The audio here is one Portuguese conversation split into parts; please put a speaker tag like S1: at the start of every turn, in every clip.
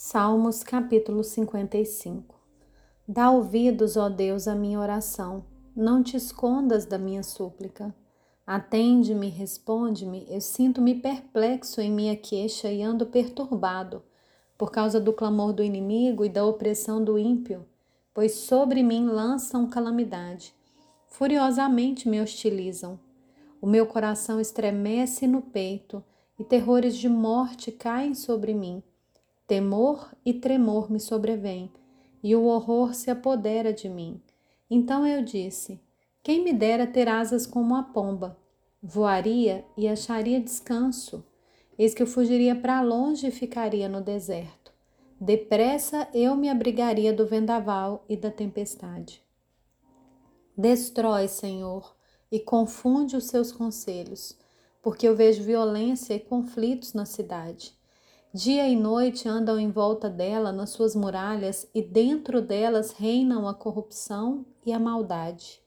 S1: Salmos capítulo 55 Dá ouvidos, ó Deus, à minha oração, não te escondas da minha súplica. Atende-me, responde-me, eu sinto-me perplexo em minha queixa e ando perturbado, por causa do clamor do inimigo e da opressão do ímpio, pois sobre mim lançam calamidade. Furiosamente me hostilizam. O meu coração estremece no peito e terrores de morte caem sobre mim. Temor e tremor me sobrevêm, e o horror se apodera de mim. Então eu disse: Quem me dera ter asas como a pomba? Voaria e acharia descanso. Eis que eu fugiria para longe e ficaria no deserto. Depressa eu me abrigaria do vendaval e da tempestade. Destrói, Senhor, e confunde os seus conselhos, porque eu vejo violência e conflitos na cidade. Dia e noite andam em volta dela nas suas muralhas e dentro delas reinam a corrupção e a maldade.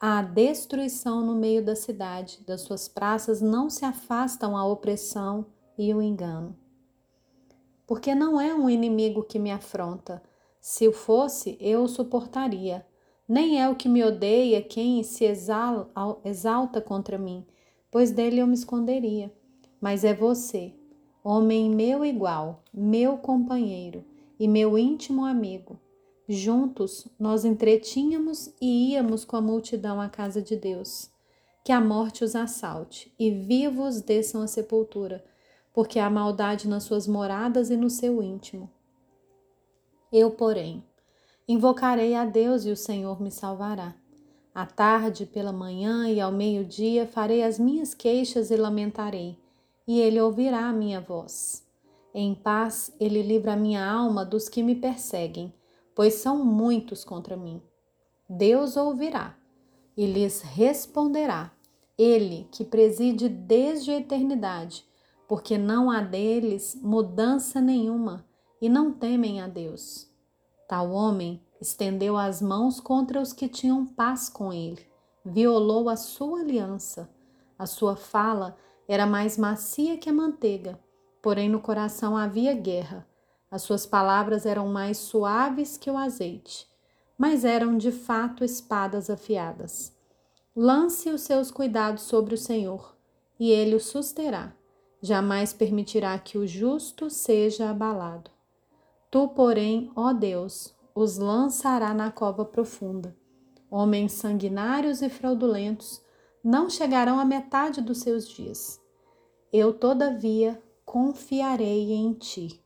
S1: Há destruição no meio da cidade, das suas praças não se afastam a opressão e o engano. Porque não é um inimigo que me afronta. Se o fosse, eu o suportaria. Nem é o que me odeia quem se exalta contra mim, pois dele eu me esconderia. Mas é você, homem meu igual, meu companheiro e meu íntimo amigo. Juntos nós entretínhamos e íamos com a multidão à casa de Deus. Que a morte os assalte e vivos desçam a sepultura, porque há maldade nas suas moradas e no seu íntimo. Eu, porém, invocarei a Deus e o Senhor me salvará. À tarde, pela manhã e ao meio-dia farei as minhas queixas e lamentarei e ele ouvirá a minha voz. Em paz ele livra a minha alma dos que me perseguem, pois são muitos contra mim. Deus ouvirá e lhes responderá, ele que preside desde a eternidade, porque não há deles mudança nenhuma e não temem a Deus. Tal homem estendeu as mãos contra os que tinham paz com ele, violou a sua aliança, a sua fala era mais macia que a manteiga, porém no coração havia guerra. As suas palavras eram mais suaves que o azeite, mas eram de fato espadas afiadas. Lance os seus cuidados sobre o Senhor, e ele o susterá. Jamais permitirá que o justo seja abalado. Tu, porém, ó Deus, os lançará na cova profunda. Homens sanguinários e fraudulentos não chegarão à metade dos seus dias. Eu, todavia, confiarei em ti.